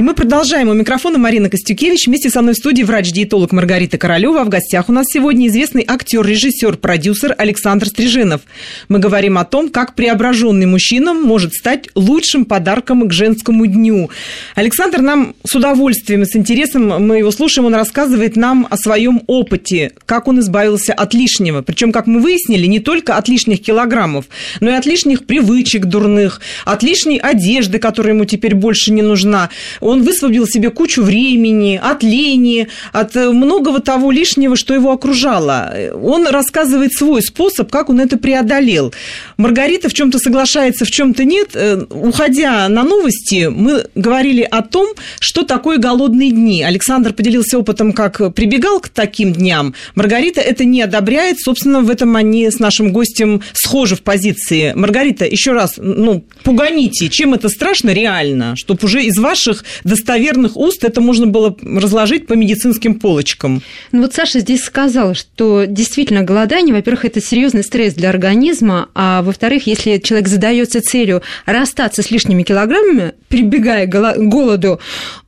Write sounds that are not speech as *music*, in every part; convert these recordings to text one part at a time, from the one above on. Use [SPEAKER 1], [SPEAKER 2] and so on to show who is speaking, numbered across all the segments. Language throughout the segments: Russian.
[SPEAKER 1] И мы продолжаем. У микрофона Марина Костюкевич. Вместе со мной в студии врач-диетолог Маргарита Королева. В гостях у нас сегодня известный актер, режиссер, продюсер Александр Стрижинов. Мы говорим о том, как преображенный мужчина может стать лучшим подарком к женскому дню. Александр нам с удовольствием и с интересом, мы его слушаем, он рассказывает нам о своем опыте, как он избавился от лишнего. Причем, как мы выяснили, не только от лишних килограммов, но и от лишних привычек дурных, от лишней одежды, которая ему теперь больше не нужна он высвободил себе кучу времени, от лени, от э, многого того лишнего, что его окружало. Он рассказывает свой способ, как он это преодолел. Маргарита в чем-то соглашается, в чем-то нет. Э, уходя на новости, мы говорили о том, что такое голодные дни. Александр поделился опытом, как прибегал к таким дням. Маргарита это не одобряет. Собственно, в этом они с нашим гостем схожи в позиции. Маргарита, еще раз, ну, пуганите, чем это страшно реально, чтобы уже из ваших достоверных уст это можно было разложить по медицинским полочкам.
[SPEAKER 2] Ну вот Саша здесь сказал, что действительно голодание, во-первых, это серьезный стресс для организма, а во-вторых, если человек задается целью расстаться с лишними килограммами, прибегая к голоду,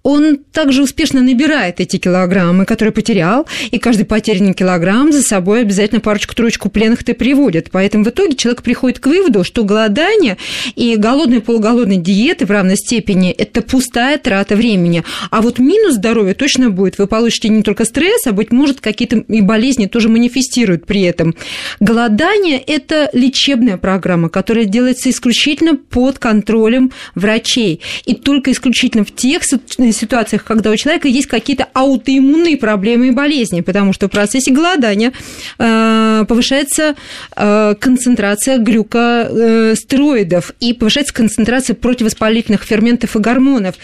[SPEAKER 2] он также успешно набирает эти килограммы, которые потерял, и каждый потерянный килограмм за собой обязательно парочку-троечку пленных-то приводит. Поэтому в итоге человек приходит к выводу, что голодание и голодные полуголодные диеты в равной степени – это пустая трата времени. А вот минус здоровья точно будет. Вы получите не только стресс, а, быть может, какие-то и болезни тоже манифестируют при этом. Голодание – это лечебная программа, которая делается исключительно под контролем врачей. И только исключительно в тех ситуациях, когда у человека есть какие-то аутоиммунные проблемы и болезни, потому что в процессе голодания э, повышается э, концентрация глюкостероидов и повышается концентрация противовоспалительных ферментов и гормонов.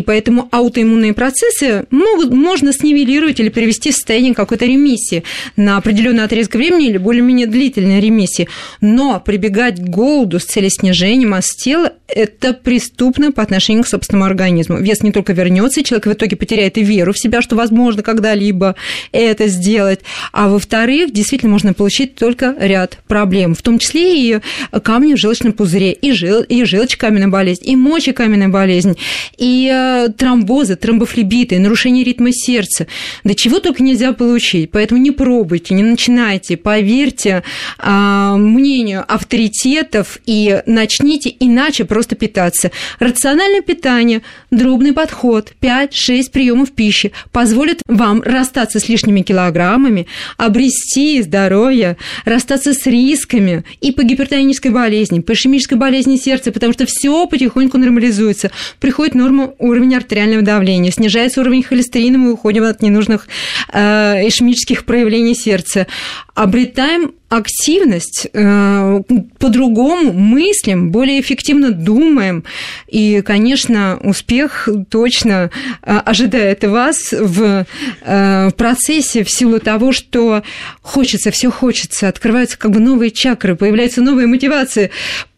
[SPEAKER 2] Поэтому аутоиммунные процессы могут, можно снивелировать или перевести в состояние какой-то ремиссии на определенный отрезок времени или более-менее длительной ремиссии. Но прибегать к голоду с целью снижения массы тела – это преступно по отношению к собственному организму. Вес не только вернется и человек в итоге потеряет и веру в себя, что возможно когда-либо это сделать. А во-вторых, действительно можно получить только ряд проблем, в том числе и камни в желчном пузыре, и, жел, и желчекаменная болезнь, и мочекаменная болезнь, и тромбозы, тромбофлебиты, нарушение ритма сердца. Да чего только нельзя получить. Поэтому не пробуйте, не начинайте, поверьте а, мнению авторитетов и начните иначе просто питаться. Рациональное питание, дробный подход, 5-6 приемов пищи позволит вам расстаться с лишними килограммами, обрести здоровье, расстаться с рисками и по гипертонической болезни, по ишемической болезни сердца, потому что все потихоньку нормализуется. Приходит норма уровень артериального давления, снижается уровень холестерина, мы уходим от ненужных э, ишемических проявлений сердца. Обретаем активность, э, по-другому мыслим, более эффективно думаем. И, конечно, успех точно э, ожидает вас в э, процессе в силу того, что хочется, все хочется, открываются как бы новые чакры, появляются новые мотивации,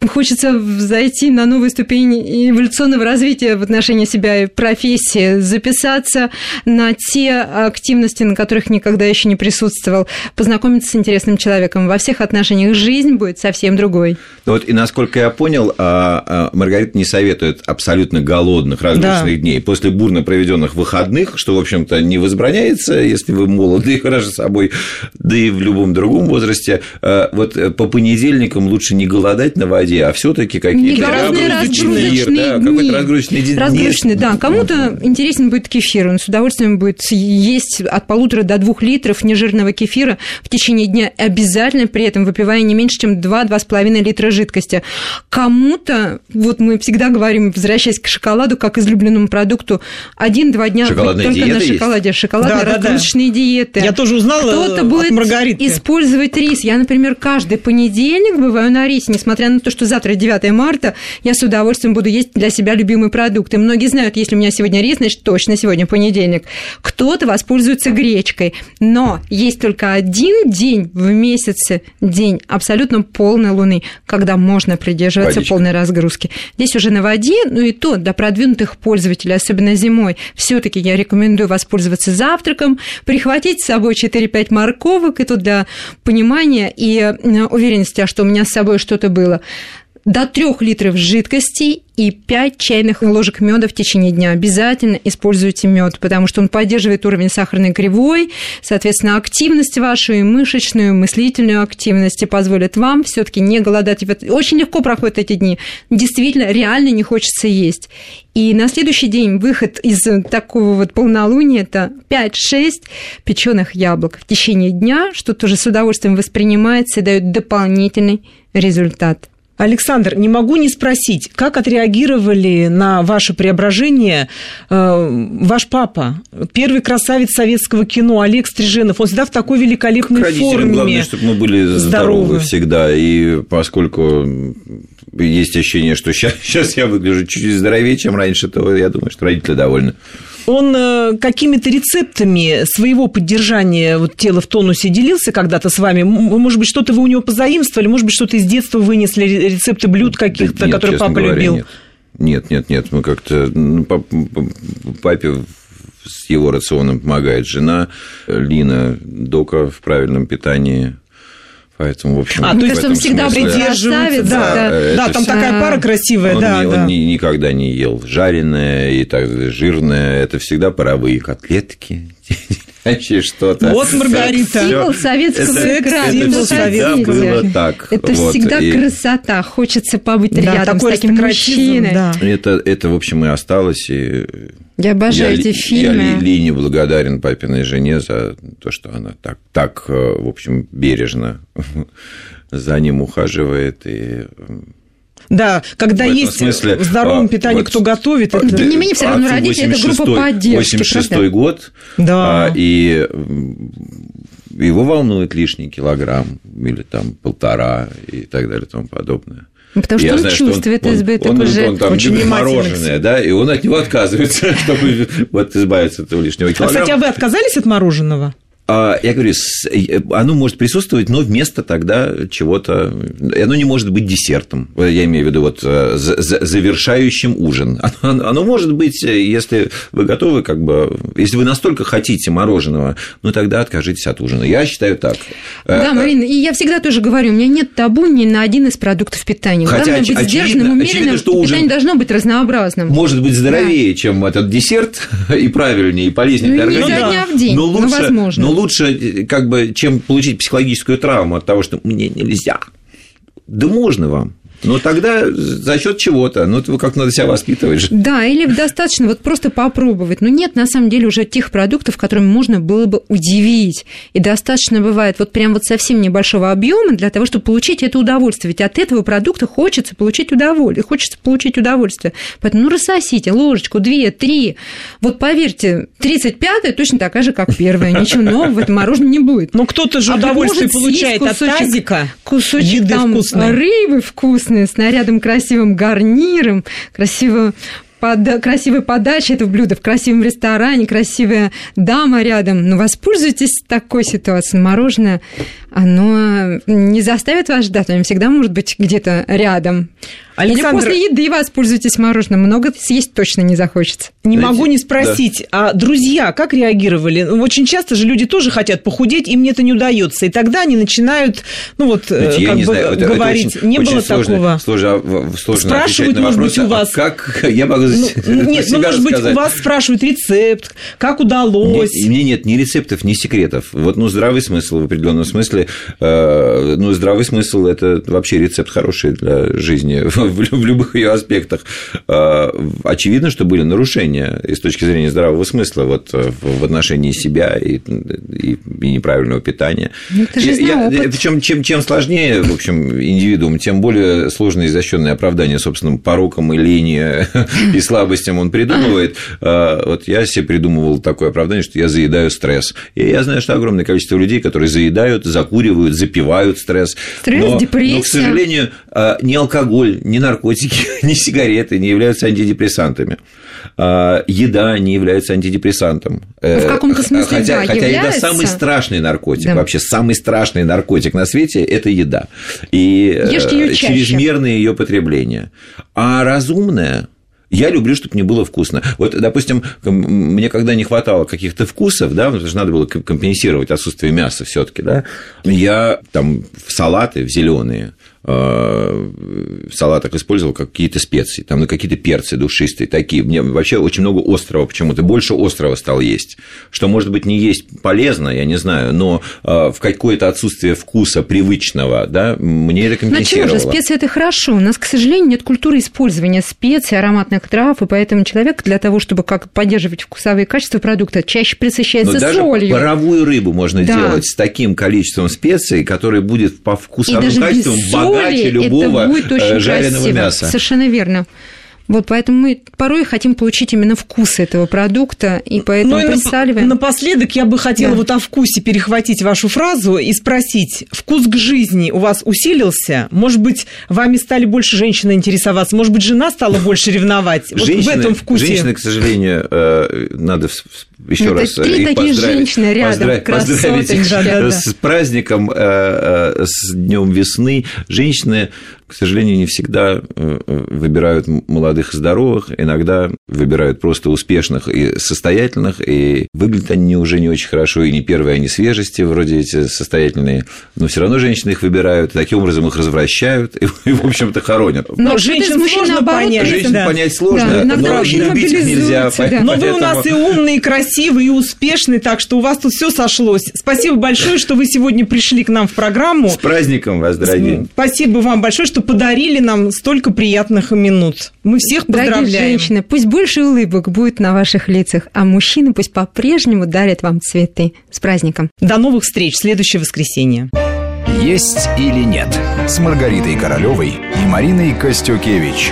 [SPEAKER 2] хочется зайти на новую ступень эволюционного развития в отношении себя и профессии, записаться на те активности, на которых никогда еще не присутствовал, познакомиться с интересным человеком, во всех отношениях жизнь будет совсем другой.
[SPEAKER 3] Ну вот, и насколько я понял, а, а, Маргарита не советует абсолютно голодных различных да. дней после бурно проведенных выходных, что, в общем-то, не возбраняется, если вы молоды и хороши собой, да и в любом другом возрасте. А, вот э, по понедельникам лучше не голодать на воде, а все таки какие-то
[SPEAKER 2] разгрузочные дни. Да, какой-то разгрузочный день. Разгрузочный, да. Кому-то интересен будет кефир, он с удовольствием будет есть от полутора до двух литров нежирного кефира в течение дня обязательно при этом выпивая не меньше, чем 2-2,5 литра жидкости. Кому-то, вот мы всегда говорим, возвращаясь к шоколаду, как излюбленному продукту, один-два дня
[SPEAKER 3] Шоколадные
[SPEAKER 2] только на шоколаде. Есть? Шоколадные да, разгрузочные да, да. диеты.
[SPEAKER 1] Я тоже узнала
[SPEAKER 2] Кто-то будет Маргариты. использовать рис. Я, например, каждый понедельник бываю на рисе, несмотря на то, что завтра 9 марта, я с удовольствием буду есть для себя любимый продукт. И многие знают, если у меня сегодня рис, значит, точно сегодня понедельник. Кто-то воспользуется гречкой. Но есть только один день в месяц месяце день абсолютно полной луны, когда можно придерживаться Водичка. полной разгрузки. Здесь уже на воде, ну и то для продвинутых пользователей, особенно зимой, все-таки я рекомендую воспользоваться завтраком, прихватить с собой 4-5 морковок, и тут для понимания и уверенности, что у меня с собой что-то было до 3 литров жидкости и 5 чайных ложек меда в течение дня. Обязательно используйте мед, потому что он поддерживает уровень сахарной кривой, соответственно, активность вашу и мышечную, мыслительную активность и позволит вам все таки не голодать. Очень легко проходят эти дни. Действительно, реально не хочется есть. И на следующий день выход из такого вот полнолуния – это 5-6 печеных яблок в течение дня, что тоже с удовольствием воспринимается и дает дополнительный результат.
[SPEAKER 1] Александр, не могу не спросить, как отреагировали на ваше преображение э, ваш папа, первый красавец советского кино Олег Стриженов. Он всегда в такой великолепной
[SPEAKER 3] К
[SPEAKER 1] форме.
[SPEAKER 3] главное, чтобы мы были здоровы, здоровы всегда. И поскольку есть ощущение, что сейчас, *laughs* сейчас я выгляжу чуть-чуть здоровее, чем раньше, то я думаю, что родители довольны
[SPEAKER 1] он э, какими-то рецептами своего поддержания вот, тела в тонусе делился когда-то с вами? Может быть, что-то вы у него позаимствовали, может быть, что-то из детства вынесли, рецепты блюд каких-то,
[SPEAKER 3] нет,
[SPEAKER 1] которые папа
[SPEAKER 3] говоря,
[SPEAKER 1] любил?
[SPEAKER 3] Нет. Нет, нет, нет, мы как-то ну, папе с его рационом помогает жена Лина Дока в правильном питании. Поэтому, в общем,
[SPEAKER 1] а, то есть он всегда
[SPEAKER 2] смысле... придерживается.
[SPEAKER 1] Да, да, да там такая пара красивая,
[SPEAKER 3] он,
[SPEAKER 1] да,
[SPEAKER 3] не,
[SPEAKER 1] да.
[SPEAKER 3] Он не, никогда не ел жареное и так жирное. Это всегда паровые котлетки, вообще что-то.
[SPEAKER 1] Вот Маргарита.
[SPEAKER 2] Символ советского
[SPEAKER 3] это,
[SPEAKER 2] экрана.
[SPEAKER 3] Это всегда было так.
[SPEAKER 2] Это
[SPEAKER 3] вот.
[SPEAKER 2] всегда
[SPEAKER 3] и...
[SPEAKER 2] красота. Хочется побыть
[SPEAKER 1] да,
[SPEAKER 2] рядом с таким мужчиной.
[SPEAKER 3] Да. Это, это, в общем, и осталось. И
[SPEAKER 2] я обожаю
[SPEAKER 3] я,
[SPEAKER 2] эти фильмы.
[SPEAKER 3] Я Лине благодарен папиной жене за то, что она так, так в общем, бережно *laughs* за ним ухаживает и
[SPEAKER 1] да, когда есть
[SPEAKER 3] смысле,
[SPEAKER 1] в здоровом
[SPEAKER 3] а,
[SPEAKER 1] питании
[SPEAKER 3] вот,
[SPEAKER 1] кто готовит.
[SPEAKER 2] Это... Тем не менее, все равно родители – это группа поддержки.
[SPEAKER 3] 86 год,
[SPEAKER 1] да.
[SPEAKER 3] а, и его волнует лишний килограмм или там полтора и так далее и тому подобное.
[SPEAKER 2] Потому что
[SPEAKER 3] я
[SPEAKER 2] он
[SPEAKER 3] знаю,
[SPEAKER 2] чувствует
[SPEAKER 3] что он,
[SPEAKER 2] избыток
[SPEAKER 3] он,
[SPEAKER 2] уже.
[SPEAKER 3] Он, он там
[SPEAKER 1] очень
[SPEAKER 3] любит мороженое, да, и он от него отказывается, *laughs* чтобы вот избавиться от этого лишнего килограмма.
[SPEAKER 1] А, кстати, а вы отказались от мороженого?
[SPEAKER 3] А, я говорю, оно может присутствовать, но вместо тогда чего-то... Оно не может быть десертом. Я имею в виду вот э, завершающим ужин. *laughs* Оно, оно может быть, если вы готовы, как бы... Если вы настолько хотите мороженого, ну тогда откажитесь от ужина. Я считаю так.
[SPEAKER 2] Да, э, Марина, и я всегда тоже говорю, у меня нет табу ни на один из продуктов питания.
[SPEAKER 3] Хотя
[SPEAKER 2] Главное быть
[SPEAKER 3] очевидно,
[SPEAKER 2] сдержанным, умеренным,
[SPEAKER 3] очевидно, что ужин
[SPEAKER 2] питание должно быть разнообразным.
[SPEAKER 3] Может быть здоровее, да. чем этот десерт, *laughs* и правильнее, и полезнее
[SPEAKER 2] ну,
[SPEAKER 3] для организма.
[SPEAKER 2] Не дня в день,
[SPEAKER 3] но лучше,
[SPEAKER 2] но возможно.
[SPEAKER 3] Но лучше, как бы, чем получить психологическую травму от того, что мне нельзя. Да можно вам. Но тогда за счет чего-то, ну, это как надо себя воспитывать же.
[SPEAKER 2] Да, или достаточно вот просто попробовать. Но нет, на самом деле, уже тех продуктов, которыми можно было бы удивить. И достаточно бывает вот прям вот совсем небольшого объема для того, чтобы получить это удовольствие. Ведь от этого продукта хочется получить удовольствие. Хочется получить удовольствие. Поэтому, ну, рассосите ложечку, две, три. Вот поверьте, 35-я точно такая же, как первая. Ничего нового в этом мороженом не будет.
[SPEAKER 1] Но кто-то же а удовольствие получает
[SPEAKER 2] кусочек,
[SPEAKER 1] от тазика.
[SPEAKER 2] Кусочек там
[SPEAKER 1] вкусной.
[SPEAKER 2] рыбы вкусной с нарядом красивым гарниром, красиво под, красивой подачей этого блюда в красивом ресторане, красивая дама рядом. Ну, воспользуйтесь такой ситуацией. Мороженое, оно не заставит вас ждать, оно всегда может быть где-то рядом. Александр... Или после еды воспользуйтесь мороженым. Много съесть точно не захочется.
[SPEAKER 1] Не Знаете, могу не спросить, да. а друзья как реагировали? Ну, очень часто же люди тоже хотят похудеть, им это не удается. И тогда они начинают, ну вот,
[SPEAKER 3] Знаете,
[SPEAKER 1] как
[SPEAKER 3] бы
[SPEAKER 1] знаю, это, говорить.
[SPEAKER 3] Это очень,
[SPEAKER 1] не
[SPEAKER 3] очень
[SPEAKER 1] было
[SPEAKER 3] сложно,
[SPEAKER 1] такого.
[SPEAKER 3] Сложно, сложно
[SPEAKER 1] Спрашивают,
[SPEAKER 3] на
[SPEAKER 1] может
[SPEAKER 3] вопрос,
[SPEAKER 1] быть, у вас.
[SPEAKER 3] А как *laughs* я могу
[SPEAKER 1] ну, *laughs* Нет, ну, может быть, у вас спрашивают рецепт, как удалось.
[SPEAKER 3] Нет, мне нет ни рецептов, ни секретов. Вот, ну, здравый смысл в определенном смысле. Э, ну, здравый смысл – это вообще рецепт хороший для жизни *laughs* в любых ее аспектах. Очевидно, что были нарушения и с точки зрения здравого смысла вот в отношении себя и, и, и неправильного питания.
[SPEAKER 2] Ну, это я,
[SPEAKER 3] Причем чем, чем сложнее, в общем, индивидуум, тем более сложно изощренное оправдание собственным порокам и лени *laughs* и слабостям он придумывает. Вот я себе придумывал такое оправдание, что я заедаю стресс. И я знаю, что огромное количество людей, которые заедают, закуривают, запивают стресс.
[SPEAKER 2] Стресс,
[SPEAKER 3] но,
[SPEAKER 2] депрессия.
[SPEAKER 3] Но, к сожалению, ни алкоголь, ни наркотики, *laughs* ни сигареты не являются антидепрессантами. Еда не является антидепрессантом.
[SPEAKER 2] В каком-то смысле,
[SPEAKER 3] хотя,
[SPEAKER 2] да,
[SPEAKER 3] хотя
[SPEAKER 2] является.
[SPEAKER 3] еда самый страшный наркотик.
[SPEAKER 2] Да.
[SPEAKER 3] Вообще самый страшный наркотик на свете – это еда. И
[SPEAKER 2] Ешьте чаще.
[SPEAKER 3] чрезмерное ее потребление. А разумное я люблю, чтобы мне было вкусно. Вот, допустим, мне когда не хватало каких-то вкусов, да, потому что надо было компенсировать отсутствие мяса все таки да, я там в салаты, в зеленые в салатах использовал какие-то специи, там, ну, какие-то перцы душистые такие. Мне вообще очень много острого почему-то, больше острого стал есть, что, может быть, не есть полезно, я не знаю, но в какое-то отсутствие вкуса привычного, да, мне это компенсировало.
[SPEAKER 2] Ну, же, специи – это хорошо. У нас, к сожалению, нет культуры использования специй, ароматных трав, и поэтому человек для того, чтобы как поддерживать вкусовые качества продукта, чаще присыщается
[SPEAKER 3] но даже
[SPEAKER 2] солью.
[SPEAKER 3] паровую рыбу можно да. делать с таким количеством специй, которое будет по вкусовым качествам богаче любого очень жареного красиво. мяса.
[SPEAKER 2] Совершенно верно. Вот поэтому мы порой хотим получить именно вкус этого продукта, и поэтому ну, и присаливаем.
[SPEAKER 1] Напоследок я бы хотела да. вот о вкусе перехватить вашу фразу и спросить, вкус к жизни у вас усилился? Может быть, вами стали больше женщины интересоваться? Может быть, жена стала больше ревновать?
[SPEAKER 3] Женщины, вот в этом вкусе. Женщины, к сожалению, э, надо еще
[SPEAKER 2] ну,
[SPEAKER 3] раз
[SPEAKER 2] три
[SPEAKER 3] их
[SPEAKER 2] такие женщины рядом, поздравить, поздравить их
[SPEAKER 3] да, да, с праздником, э, э, с Днем весны. Женщины к сожалению, не всегда э, выбирают молодых и здоровых, иногда выбирают просто успешных и состоятельных, и выглядят они уже не очень хорошо, и не первые они свежести, вроде эти состоятельные, но все равно женщины их выбирают, и таким образом их развращают, и, *laughs* и в общем-то, хоронят.
[SPEAKER 1] Но, но женщин сложно понять.
[SPEAKER 3] Женщин да. понять сложно, да, но и любить их нельзя.
[SPEAKER 1] Да. Но вы у нас и умный, и красивый, и успешный, так что у вас тут все сошлось. Спасибо большое, что вы сегодня пришли к нам в программу.
[SPEAKER 3] С праздником вас, дорогие.
[SPEAKER 1] Спасибо вам большое, что подарили нам столько приятных минут. Мы всех поздравляем.
[SPEAKER 2] Дорогие женщины, пусть больше улыбок будет на ваших лицах, а мужчины пусть по-прежнему дарят вам цветы. С праздником.
[SPEAKER 1] До новых встреч в следующее воскресенье.
[SPEAKER 4] Есть или нет с Маргаритой Королевой и Мариной Костюкевич.